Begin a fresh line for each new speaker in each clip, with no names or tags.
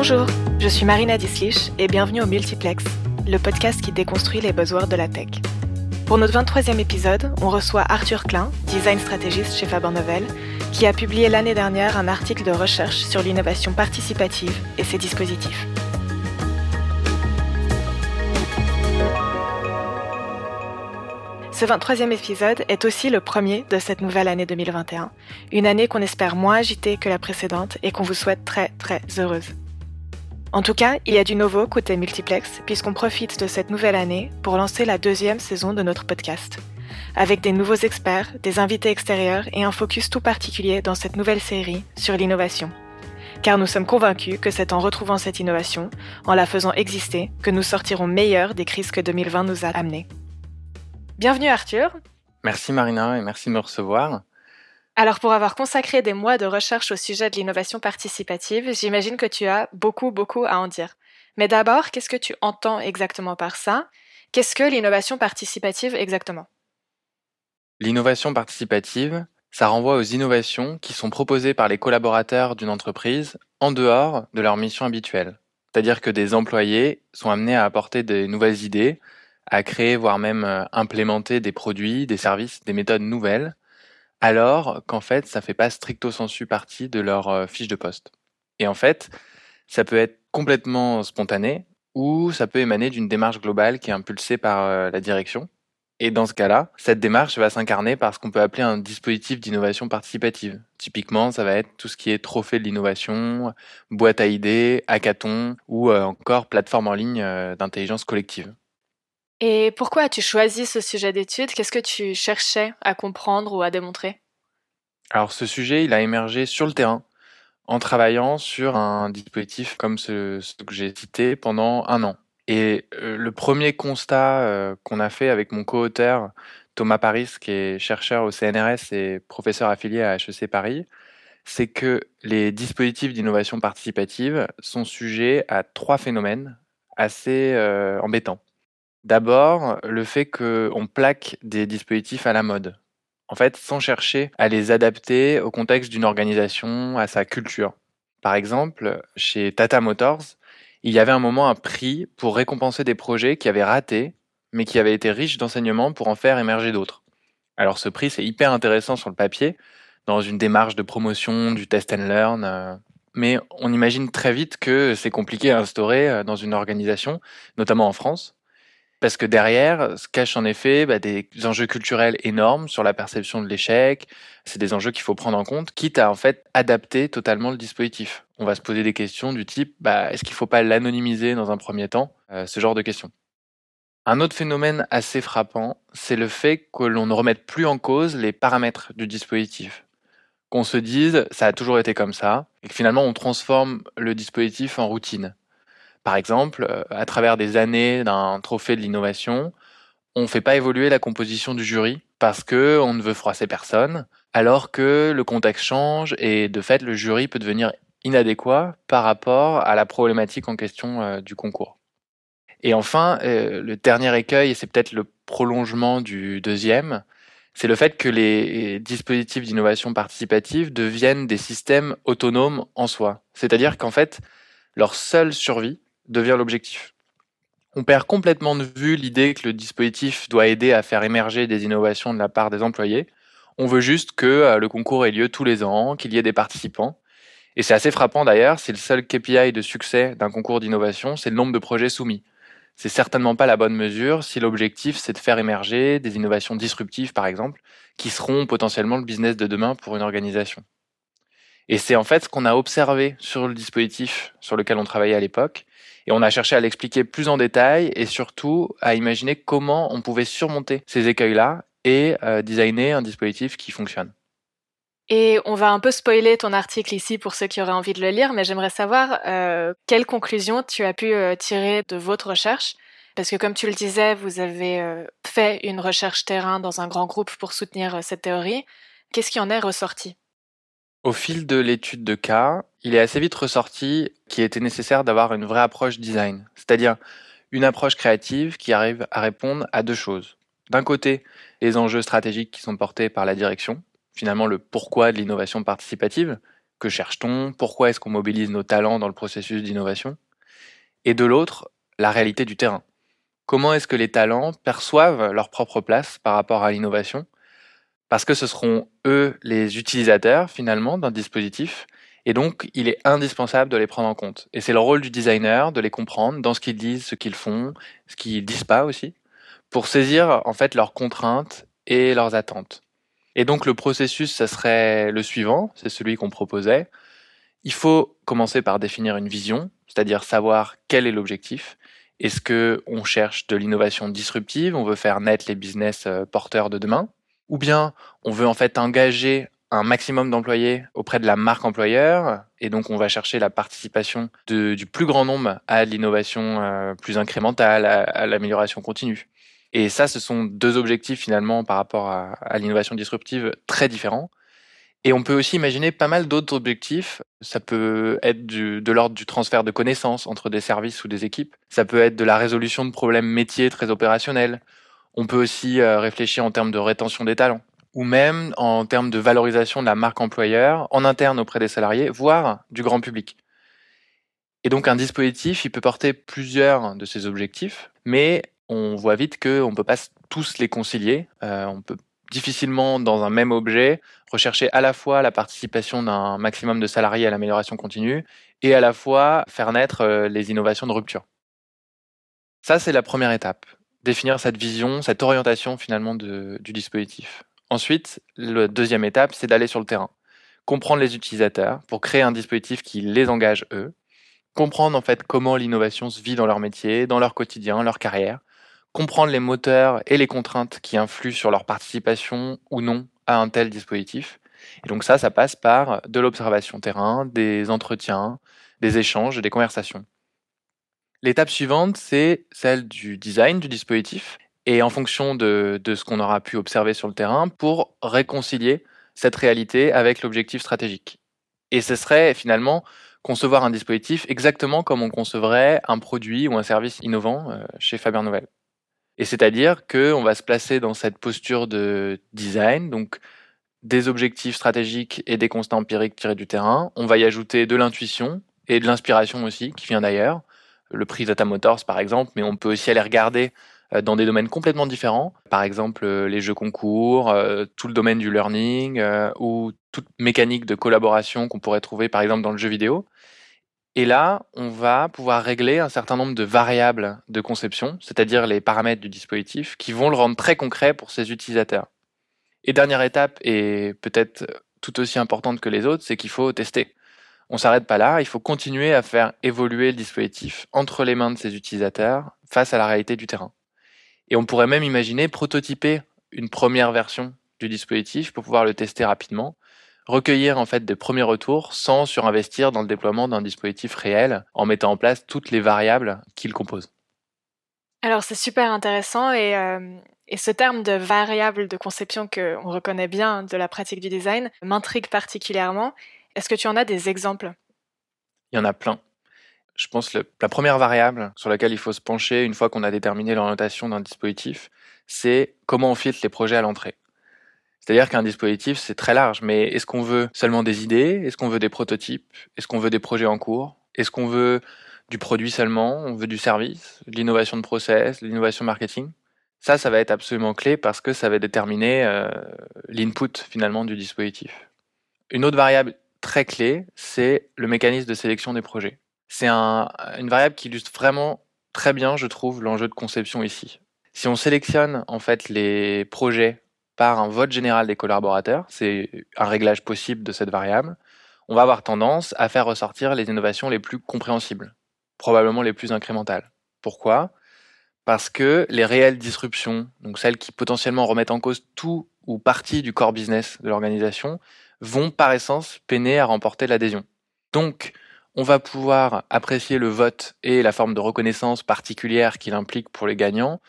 Bonjour, je suis Marina Dislich et bienvenue au Multiplex, le podcast qui déconstruit les buzzwords de la tech. Pour notre 23e épisode, on reçoit Arthur Klein, design stratégiste chez Faber Novel, qui a publié l'année dernière un article de recherche sur l'innovation participative et ses dispositifs. Ce 23e épisode est aussi le premier de cette nouvelle année 2021, une année qu'on espère moins agitée que la précédente et qu'on vous souhaite très très heureuse. En tout cas, il y a du nouveau côté multiplex puisqu'on profite de cette nouvelle année pour lancer la deuxième saison de notre podcast, avec des nouveaux experts, des invités extérieurs et un focus tout particulier dans cette nouvelle série sur l'innovation. Car nous sommes convaincus que c'est en retrouvant cette innovation, en la faisant exister, que nous sortirons meilleurs des crises que 2020 nous a amenées. Bienvenue Arthur.
Merci Marina et merci de me recevoir.
Alors pour avoir consacré des mois de recherche au sujet de l'innovation participative, j'imagine que tu as beaucoup, beaucoup à en dire. Mais d'abord, qu'est-ce que tu entends exactement par ça? Qu'est-ce que l'innovation participative exactement?
L'innovation participative, ça renvoie aux innovations qui sont proposées par les collaborateurs d'une entreprise en dehors de leur mission habituelle. C'est-à-dire que des employés sont amenés à apporter des nouvelles idées, à créer, voire même euh, implémenter des produits, des services, des méthodes nouvelles, alors qu'en fait, ça fait pas stricto sensu partie de leur euh, fiche de poste. Et en fait, ça peut être complètement spontané ou ça peut émaner d'une démarche globale qui est impulsée par euh, la direction. Et dans ce cas-là, cette démarche va s'incarner par ce qu'on peut appeler un dispositif d'innovation participative. Typiquement, ça va être tout ce qui est trophée de l'innovation, boîte à idées, hackathon ou encore plateforme en ligne d'intelligence collective.
Et pourquoi as-tu choisi ce sujet d'étude? Qu'est-ce que tu cherchais à comprendre ou à démontrer?
Alors ce sujet, il a émergé sur le terrain en travaillant sur un dispositif comme ce, que j'ai cité pendant un an. Et euh, le premier constat euh, qu'on a fait avec mon co-auteur Thomas Paris, qui est chercheur au CNRS et professeur affilié à HEC Paris, c'est que les dispositifs d'innovation participative sont sujets à trois phénomènes assez euh, embêtants. D'abord, le fait qu'on plaque des dispositifs à la mode. En fait, sans chercher à les adapter au contexte d'une organisation, à sa culture. Par exemple, chez Tata Motors, il y avait un moment un prix pour récompenser des projets qui avaient raté, mais qui avaient été riches d'enseignements pour en faire émerger d'autres. Alors ce prix, c'est hyper intéressant sur le papier, dans une démarche de promotion du test and learn, euh, mais on imagine très vite que c'est compliqué à instaurer euh, dans une organisation, notamment en France. Parce que derrière se cachent en effet bah, des enjeux culturels énormes sur la perception de l'échec. C'est des enjeux qu'il faut prendre en compte, quitte à en fait adapter totalement le dispositif. On va se poser des questions du type bah, est-ce qu'il ne faut pas l'anonymiser dans un premier temps euh, Ce genre de questions. Un autre phénomène assez frappant, c'est le fait que l'on ne remette plus en cause les paramètres du dispositif. Qu'on se dise ça a toujours été comme ça, et que finalement on transforme le dispositif en routine. Par exemple, euh, à travers des années d'un trophée de l'innovation, on ne fait pas évoluer la composition du jury parce que on ne veut froisser personne, alors que le contexte change et de fait le jury peut devenir inadéquat par rapport à la problématique en question euh, du concours. Et enfin, euh, le dernier écueil, et c'est peut-être le prolongement du deuxième, c'est le fait que les dispositifs d'innovation participative deviennent des systèmes autonomes en soi. C'est-à-dire qu'en fait, leur seule survie, devient l'objectif. On perd complètement de vue l'idée que le dispositif doit aider à faire émerger des innovations de la part des employés. On veut juste que euh, le concours ait lieu tous les ans, qu'il y ait des participants. Et c'est assez frappant d'ailleurs, si le seul KPI de succès d'un concours d'innovation, c'est le nombre de projets soumis. C'est certainement pas la bonne mesure si l'objectif c'est de faire émerger des innovations disruptives par exemple, qui seront potentiellement le business de demain pour une organisation. Et c'est en fait ce qu'on a observé sur le dispositif sur lequel on travaillait à l'époque, et on a cherché à l'expliquer plus en détail et surtout à imaginer comment on pouvait surmonter ces écueils-là et euh, designer un dispositif qui fonctionne.
Et on va un peu spoiler ton article ici pour ceux qui auraient envie de le lire, mais j'aimerais savoir euh, quelles conclusions tu as pu euh, tirer de votre recherche. Parce que comme tu le disais, vous avez fait une recherche terrain dans un grand groupe pour soutenir cette théorie. Qu'est-ce qui en est ressorti?
Au fil de l'étude de cas, il est assez vite ressorti qu'il était nécessaire d'avoir une vraie approche design, c'est-à-dire une approche créative qui arrive à répondre à deux choses. D'un côté, les enjeux stratégiques qui sont portés par la direction, finalement le pourquoi de l'innovation participative, que cherche-t-on, pourquoi est-ce qu'on mobilise nos talents dans le processus d'innovation, et de l'autre, la réalité du terrain. Comment est-ce que les talents perçoivent leur propre place par rapport à l'innovation? Parce que ce seront eux les utilisateurs finalement d'un dispositif, et donc il est indispensable de les prendre en compte. Et c'est le rôle du designer de les comprendre dans ce qu'ils disent, ce qu'ils font, ce qu'ils disent pas aussi, pour saisir en fait leurs contraintes et leurs attentes. Et donc le processus, ça serait le suivant, c'est celui qu'on proposait. Il faut commencer par définir une vision, c'est-à-dire savoir quel est l'objectif. Est-ce que on cherche de l'innovation disruptive, on veut faire naître les business euh, porteurs de demain, ou bien on veut en fait engager un maximum d'employés auprès de la marque employeur, et donc on va chercher la participation du plus grand nombre à l'innovation euh, plus incrémentale, à l'amélioration continue. Et ça, ce sont deux objectifs finalement par rapport à, l'innovation disruptive très différents. Et on peut aussi imaginer pas mal d'autres objectifs. Ça peut être de l'ordre du transfert de connaissances entre des services ou des équipes. Ça peut être de la résolution de problèmes métiers très opérationnels. On peut aussi euh, réfléchir en termes de rétention des talents ou même en termes de valorisation de la marque employeur en interne auprès des salariés, voire du grand public. Et donc un dispositif, il peut porter plusieurs de ces objectifs, mais on voit vite qu'on ne peut pas tous les concilier. Euh, on peut difficilement, dans un même objet, rechercher à la fois la participation d'un maximum de salariés à l'amélioration continue et à la fois faire naître euh, les innovations de rupture. Ça, c'est la première étape. Définir cette vision, cette orientation finalement du dispositif. Ensuite, la deuxième étape, c'est d'aller sur le terrain. Comprendre les utilisateurs pour créer un dispositif qui les engage eux. Comprendre en fait comment l'innovation se vit dans leur métier, dans leur quotidien, leur carrière comprendre les moteurs et les contraintes qui influent sur leur participation ou non à un tel dispositif. Et donc ça, ça passe par de l'observation terrain, des entretiens, des échanges et des conversations. L'étape suivante, c'est celle du design du dispositif et en fonction de, ce qu'on aura pu observer sur le terrain pour réconcilier cette réalité avec l'objectif stratégique. Et ce serait finalement concevoir un dispositif exactement comme on concevrait un produit ou un service innovant euh, chez Faber Novel. Et c'est-à-dire qu'on va se placer dans cette posture de design, donc des objectifs stratégiques et des constats empiriques tirés du terrain. On va y ajouter de l'intuition et de l'inspiration aussi, qui vient d'ailleurs. Le prix Data Motors, par exemple, mais on peut aussi aller regarder dans des domaines complètement différents. Par exemple, euh, les jeux concours, euh, tout le domaine du learning ou toute mécanique de collaboration qu'on pourrait trouver, par exemple, dans le jeu vidéo. Et là, on va pouvoir régler un certain nombre de variables de conception, c'est-à-dire les paramètres du dispositif, qui vont le rendre très concret pour ses utilisateurs. Et dernière étape, et peut-être tout aussi importante que les autres, c'est qu'il faut tester. On s'arrête pas là, il faut continuer à faire évoluer le dispositif entre les mains de ses utilisateurs face à la réalité du terrain. Et on pourrait même imaginer prototyper une première version du dispositif pour pouvoir le tester rapidement recueillir en fait des premiers retours sans surinvestir dans le déploiement d'un dispositif réel en mettant en place toutes les variables qu'il compose.
Alors c'est super intéressant et, euh, et, ce terme de variable de conception qu'on reconnaît bien de la pratique du design m'intrigue particulièrement. Est-ce que tu en as des exemples?
Il y en a plein. Je pense que la première variable sur laquelle il faut se pencher une fois qu'on a déterminé l'orientation d'un dispositif, c'est comment on filtre les projets à l'entrée. C'est-à-dire qu'un dispositif, c'est très large, mais est-ce qu'on veut seulement des idées? Est-ce qu'on veut des prototypes? Est-ce qu'on veut des projets en cours? Est-ce qu'on veut du produit seulement? On veut du service, l'innovation de process, l'innovation marketing? Ça, ça va être absolument clé parce que ça va déterminer euh, l'input finalement du dispositif. Une autre variable très clé, c'est le mécanisme de sélection des projets. C'est un, une variable qui illustre vraiment très bien, je trouve, l'enjeu de conception ici. Si on sélectionne en fait les projets par un vote général des collaborateurs, c'est un réglage possible de cette variable, on va avoir tendance à faire ressortir les innovations les plus compréhensibles, probablement les plus incrémentales. Pourquoi? Parce que les réelles disruptions, donc celles qui potentiellement remettent en cause tout ou partie du core business de l'organisation, vont par essence peiner à remporter l'adhésion. Donc, on va pouvoir apprécier le vote et la forme de reconnaissance particulière qu'il implique pour les gagnants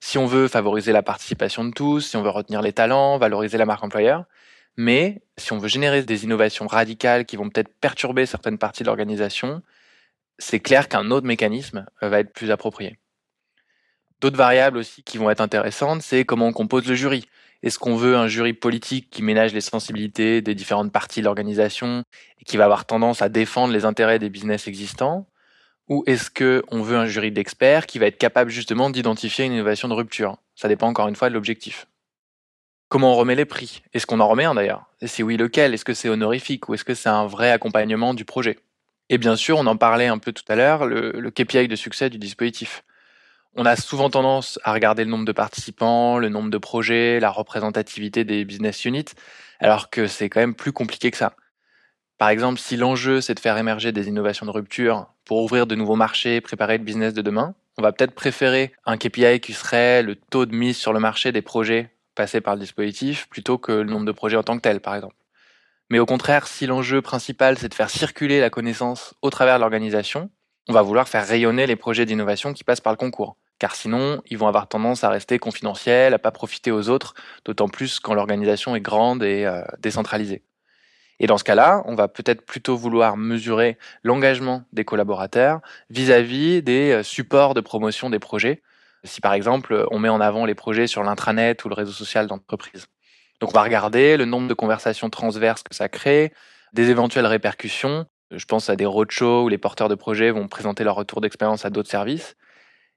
si on veut favoriser la participation de tous, si on veut retenir les talents, valoriser la marque employeur, mais si on veut générer des innovations radicales qui vont peut-être perturber certaines parties de l'organisation, c'est clair qu'un autre mécanisme euh, va être plus approprié. D'autres variables aussi qui vont être intéressantes, c'est comment on compose le jury. Est-ce qu'on veut un jury politique qui ménage les sensibilités des différentes parties de l'organisation et qui va avoir tendance à défendre les intérêts des business existants? Ou est-ce qu'on veut un jury d'experts qui va être capable justement d'identifier une innovation de rupture? Ça dépend encore une fois de l'objectif. Comment on remet les prix? Est-ce qu'on en remet un d'ailleurs? Et si oui, lequel? Est-ce que c'est honorifique ou est-ce que c'est un vrai accompagnement du projet? Et bien sûr, on en parlait un peu tout à l'heure, le, le KPI de succès du dispositif. On a souvent tendance à regarder le nombre de participants, le nombre de projets, la représentativité des business units, alors que c'est quand même plus compliqué que ça. Par exemple, si l'enjeu c'est de faire émerger des innovations de rupture pour ouvrir de nouveaux marchés, préparer le business de demain, on va peut-être préférer un KPI qui serait le taux de mise sur le marché des projets passer par le dispositif plutôt que le nombre de projets en tant que tel, par exemple. Mais au contraire, si l'enjeu principal c'est de faire circuler la connaissance au travers de l'organisation, on va vouloir faire rayonner les projets d'innovation qui passent par le concours. Car sinon, ils vont avoir tendance à rester confidentiels, à pas profiter aux autres, d'autant plus quand l'organisation est grande et euh, décentralisée. Et dans ce cas-là, on va peut-être plutôt vouloir mesurer l'engagement des collaborateurs vis-à-vis des euh, supports de promotion des projets, si par exemple on met en avant les projets sur l'intranet ou le réseau social d'entreprise. Donc on va regarder le nombre de conversations transverses que ça crée, des éventuelles répercussions. Je pense à des roadshows où les porteurs de projets vont présenter leur retour d'expérience à d'autres services.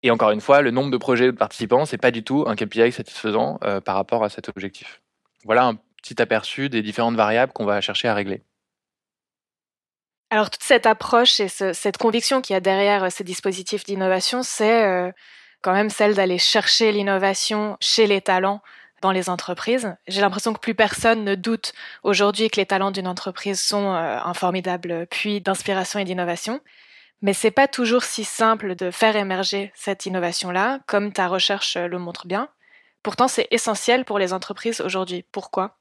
Et encore une fois, le nombre de projets de participants, c'est pas du tout un KPI satisfaisant euh, par rapport à cet objectif. Voilà un petit aperçu des différentes variables qu'on va chercher à régler.
Alors toute cette approche et cette conviction qu'il y a derrière euh, ces dispositifs d'innovation, c'est euh, quand même celle d'aller chercher l'innovation chez les talents dans les entreprises. J'ai l'impression que plus personne ne doute aujourd'hui que les talents d'une entreprise sont un formidable puits d'inspiration et d'innovation. Mais c'est pas toujours si simple de faire émerger cette innovation-là, comme ta recherche le montre bien. Pourtant, c'est essentiel pour les entreprises aujourd'hui. Pourquoi?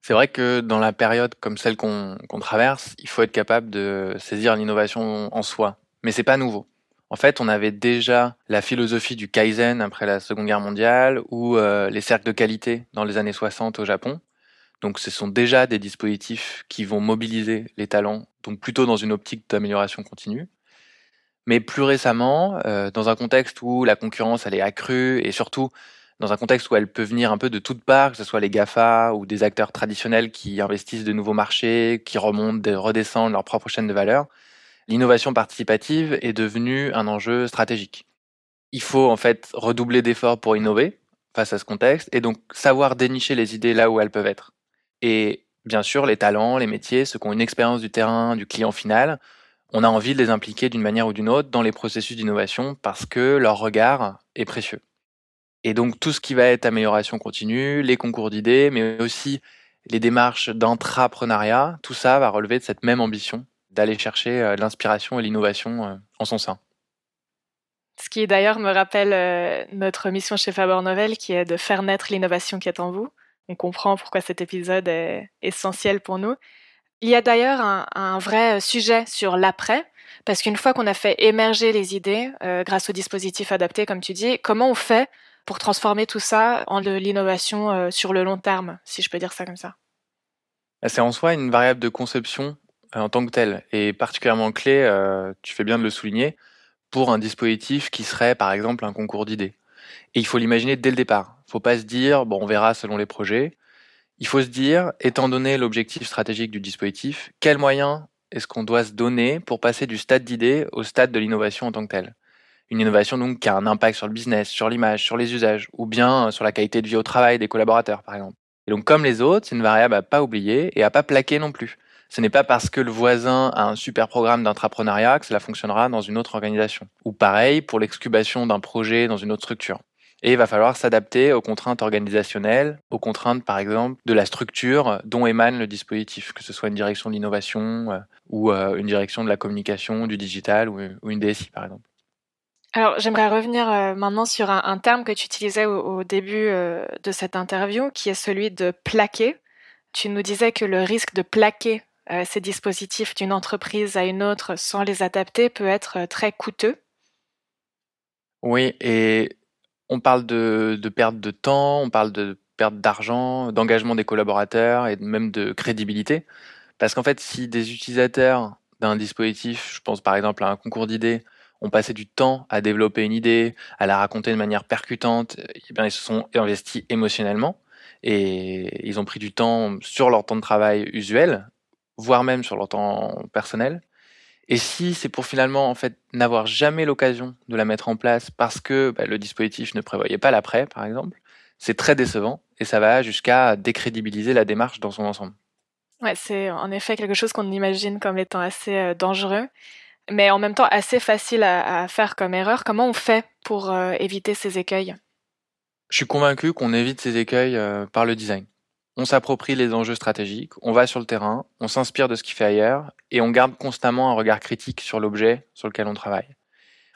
C'est vrai que dans la période comme celle qu'on traverse, il faut être capable de saisir l'innovation en soi. Mais c'est pas nouveau. En fait, on avait déjà la philosophie du Kaizen après la Seconde Guerre mondiale ou euh, les cercles de qualité dans les années 60 au Japon. Donc ce sont déjà des dispositifs qui vont mobiliser les talents, donc plutôt dans une optique d'amélioration continue. Mais plus récemment, euh, dans un contexte où la concurrence elle est accrue et surtout dans un contexte où elle peut venir un peu de toutes parts, que ce soit les GAFA ou des acteurs traditionnels qui investissent de nouveaux marchés, qui remontent, redescendent leur propre chaîne de valeur, l'innovation participative est devenue un enjeu stratégique. Il faut en fait redoubler d'efforts pour innover face à ce contexte et donc savoir dénicher les idées là où elles peuvent être. Et bien sûr, les talents, les métiers, ceux qui ont une expérience du terrain, du client final, on a envie de les impliquer d'une manière ou d'une autre dans les processus d'innovation parce que leur regard est précieux. Et donc tout ce qui va être amélioration continue, les concours d'idées, mais aussi les démarches d'entrepreneuriat, tout ça va relever de cette même ambition d'aller chercher euh, l'inspiration et l'innovation euh, en son sein.
Ce qui d'ailleurs me rappelle euh, notre mission chez Faber Novel qui est de faire naître l'innovation qui est en vous. On comprend pourquoi cet épisode est essentiel pour nous. Il y a d'ailleurs un, vrai sujet sur l'après, parce qu'une fois qu'on a fait émerger les idées grâce au dispositif adapté, comme tu dis, comment on fait pour transformer tout ça en de l'innovation sur le long terme, si je peux dire ça comme ça?
Bah, C'est en soi une variable de conception en tant que tel est particulièrement clé, euh, tu fais bien de le souligner, pour un dispositif qui serait par exemple un concours d'idées. Et il faut l'imaginer dès le départ. Faut pas se dire, bon, on verra selon les projets. Il faut se dire, étant donné l'objectif stratégique du dispositif, quels moyens est-ce qu'on doit se donner pour passer du stade d'idée au stade de l'innovation en tant que tel Une innovation donc qui a un impact sur le business, sur l'image, sur les usages, ou bien sur la qualité de vie au travail des collaborateurs, par exemple. Et donc, comme les autres, c'est une variable à pas oublier et à pas plaquer non plus. Ce n'est pas parce que le voisin a un super programme d'intrapreneuriat que cela fonctionnera dans une autre organisation. Ou pareil pour l'excubation d'un projet dans une autre structure. Et il va falloir s'adapter aux contraintes organisationnelles, aux contraintes par exemple de la structure dont émane le dispositif, que ce soit une direction de l'innovation euh, ou euh, une direction de la communication, du digital ou, une DSI par exemple.
Alors j'aimerais revenir euh, maintenant sur un, terme que tu utilisais au début de cette interview, qui est celui de plaquer. Tu nous disais que le risque de plaquer ces dispositifs d'une entreprise à une autre sans les adapter peut être très coûteux.
Oui, et on parle de, perte de temps, on parle de perte d'argent, d'engagement des collaborateurs et même de crédibilité. Parce qu'en fait, si des utilisateurs d'un dispositif, je pense par exemple à un concours d'idées, ont passé du temps à développer une idée, à la raconter de manière percutante, eh bien, ils se sont investis émotionnellement. Et ils ont pris du temps sur leur temps de travail usuel, voire même sur leur temps personnel. Et si c'est pour finalement en fait n'avoir jamais l'occasion de la mettre en place parce que bah, le dispositif ne prévoyait pas l'après, par exemple, c'est très décevant et ça va jusqu'à décrédibiliser la démarche dans son ensemble.
Ouais, c'est en effet quelque chose qu'on imagine comme étant assez euh, dangereux, mais en même temps assez facile à, faire comme erreur. Comment on fait pour euh, éviter ces écueils?
Je suis convaincu qu'on évite ces écueils euh, par le design. On s'approprie les enjeux stratégiques, on va sur le terrain, on s'inspire de ce qui fait ailleurs et on garde constamment un regard critique sur l'objet sur lequel on travaille.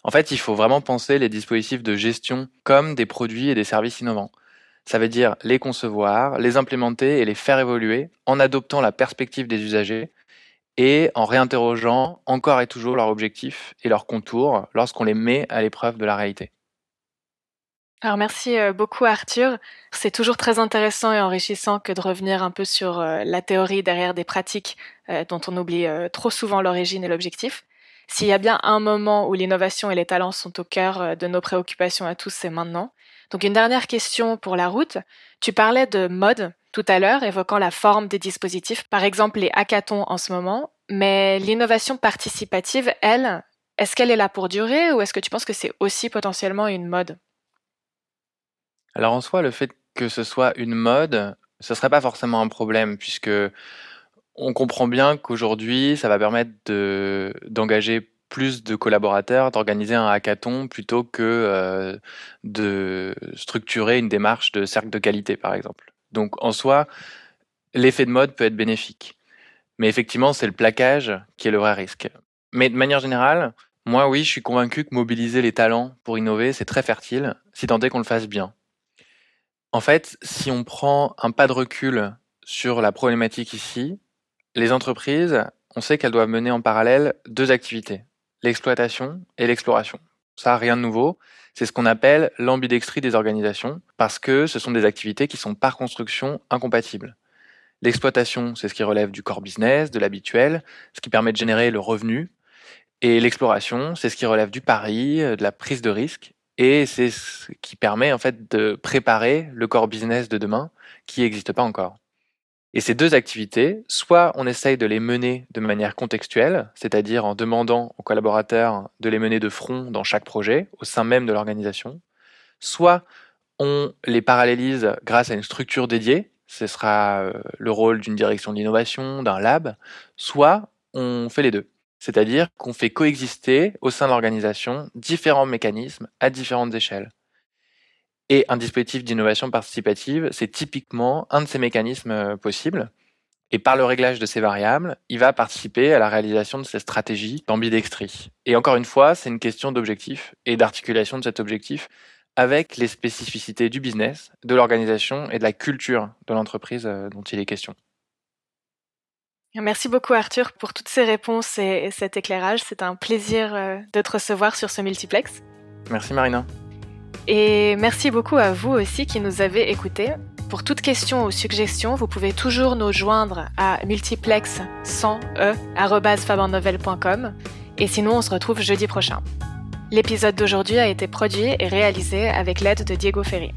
En fait, il faut vraiment penser les dispositifs de gestion comme des produits et des services innovants. Ça veut dire les concevoir, les implémenter et les faire évoluer en adoptant la perspective des usagers et en réinterrogeant encore et toujours leurs objectifs et leurs contours lorsqu'on les met à l'épreuve de la réalité.
Alors merci euh, beaucoup Arthur. C'est toujours très intéressant et enrichissant que de revenir un peu sur euh, la théorie derrière des pratiques euh, dont on oublie trop souvent l'origine et l'objectif. S'il y a bien un moment où l'innovation et les talents sont au cœur de nos préoccupations à tous, c'est maintenant. Donc une dernière question pour la route. Tu parlais de mode tout à l'heure, évoquant la forme des dispositifs, par exemple les hackathons en ce moment, mais l'innovation participative, elle, est-ce qu'elle est là pour durer ou est-ce que tu penses que c'est aussi potentiellement une mode?
Alors en soi, le fait que ce soit une mode, ce serait pas forcément un problème puisque on comprend bien qu'aujourd'hui, ça va permettre d'engager plus de collaborateurs d'organiser un hackathon plutôt que euh, de structurer une démarche de cercle de qualité, par exemple. Donc en soi, l'effet de mode peut être bénéfique. Mais effectivement, c'est le plaquage qui est le vrai risque. Mais de manière générale, moi oui, je suis convaincu que mobiliser les talents pour innover, c'est très fertile, si tant est qu'on le fasse bien. En fait, si on prend un pas de recul sur la problématique ici, les entreprises, on sait qu'elles doivent mener en parallèle deux activités l'exploitation et l'exploration. Ça, rien de nouveau. C'est ce qu'on appelle l'ambidextrie des organisations, parce que ce sont des activités qui sont par construction incompatibles. L'exploitation, c'est ce qui relève du core business, de l'habituel, ce qui permet de générer le revenu. Et l'exploration, c'est ce qui relève du pari, de la prise de risque, et c'est ce qui permet en fait de préparer le core business de demain qui n'existe pas encore. Et ces deux activités, soit on essaye de les mener de manière contextuelle, c'est-à-dire en demandant aux collaborateurs de les mener de front dans chaque projet, au sein même de l'organisation, soit on les parallélise grâce à une structure dédiée, ce sera euh, le rôle d'une direction de l'innovation, d'un lab, soit on fait les deux. C'est-à-dire qu'on fait coexister au sein de l'organisation différents mécanismes à différentes échelles. Et un dispositif d'innovation participative, c'est typiquement un de ces mécanismes euh, possibles. Et par le réglage de ces variables, il va participer à la réalisation de ces stratégies d'ambidextrie. Et encore une fois, c'est une question d'objectif et d'articulation de cet objectif avec les spécificités du business, de l'organisation et de la culture de l'entreprise euh, dont il est question.
Merci beaucoup Arthur pour toutes ces réponses et cet éclairage. C'est un plaisir euh, de te recevoir sur ce multiplex.
Merci Marina.
Et merci beaucoup à vous aussi qui nous avez écoutés. Pour toute question ou suggestion, vous pouvez toujours nous joindre à multiplex 100 e et sinon on se retrouve jeudi prochain. L'épisode d'aujourd'hui a été produit et réalisé avec l'aide de Diego Ferry.